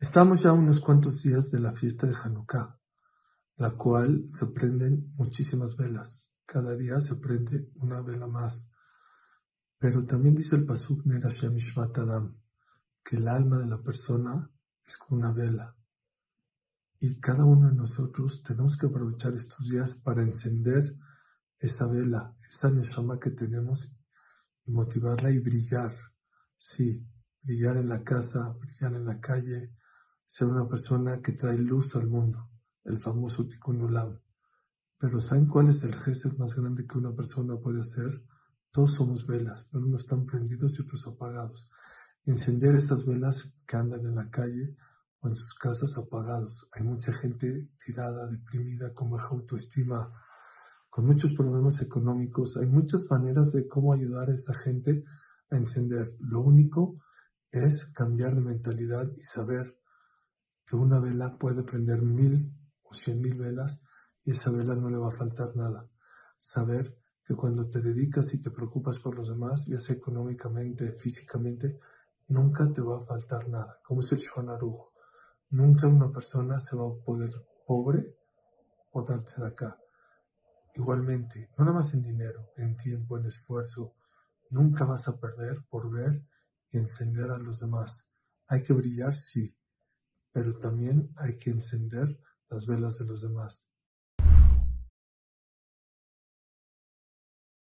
Estamos ya unos cuantos días de la fiesta de Hanukkah, la cual se prenden muchísimas velas. Cada día se prende una vela más. Pero también dice el Pasuk Nerashem Adam que el alma de la persona es como una vela. Y cada uno de nosotros tenemos que aprovechar estos días para encender esa vela, esa neshama que tenemos y motivarla y brillar. Sí, brillar en la casa, brillar en la calle, ser una persona que trae luz al mundo, el famoso Tikkun Olam. Pero ¿saben cuál es el gesto más grande que una persona puede hacer? Todos somos velas, pero unos están prendidos y otros apagados. Encender esas velas que andan en la calle o en sus casas apagados. Hay mucha gente tirada, deprimida, con baja autoestima, con muchos problemas económicos. Hay muchas maneras de cómo ayudar a esta gente a encender. Lo único es cambiar de mentalidad y saber que una vela puede prender mil o cien mil velas y esa vela no le va a faltar nada. Saber que cuando te dedicas y te preocupas por los demás, ya sea económicamente, físicamente, nunca te va a faltar nada. Como es el Aruch. Nunca una persona se va a poder pobre por darse de acá. Igualmente, no nada más en dinero, en tiempo, en esfuerzo, nunca vas a perder por ver y encender a los demás. Hay que brillar, sí, pero también hay que encender las velas de los demás.